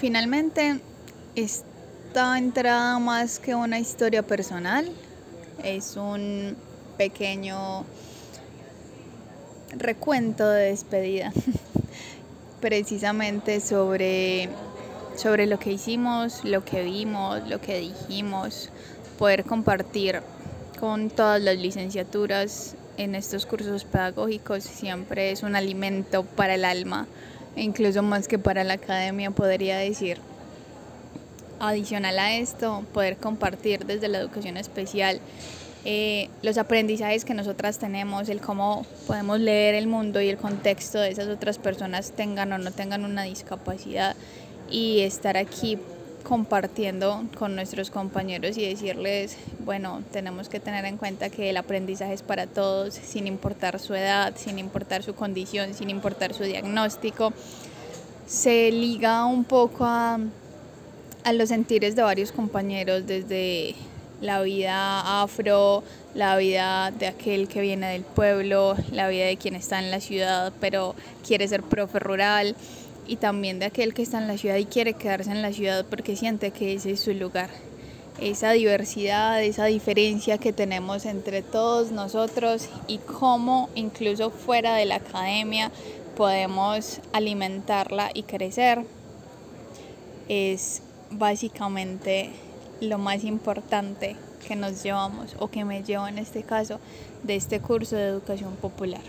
Finalmente, esta entrada más que una historia personal es un pequeño recuento de despedida, precisamente sobre, sobre lo que hicimos, lo que vimos, lo que dijimos, poder compartir con todas las licenciaturas en estos cursos pedagógicos siempre es un alimento para el alma, incluso más que para la academia podría decir. Adicional a esto, poder compartir desde la educación especial eh, los aprendizajes que nosotras tenemos, el cómo podemos leer el mundo y el contexto de esas otras personas tengan o no tengan una discapacidad y estar aquí compartiendo con nuestros compañeros y decirles, bueno, tenemos que tener en cuenta que el aprendizaje es para todos, sin importar su edad, sin importar su condición, sin importar su diagnóstico. Se liga un poco a, a los sentires de varios compañeros desde la vida afro, la vida de aquel que viene del pueblo, la vida de quien está en la ciudad pero quiere ser profe rural y también de aquel que está en la ciudad y quiere quedarse en la ciudad porque siente que ese es su lugar. Esa diversidad, esa diferencia que tenemos entre todos nosotros y cómo incluso fuera de la academia podemos alimentarla y crecer es básicamente lo más importante que nos llevamos o que me llevo en este caso de este curso de educación popular.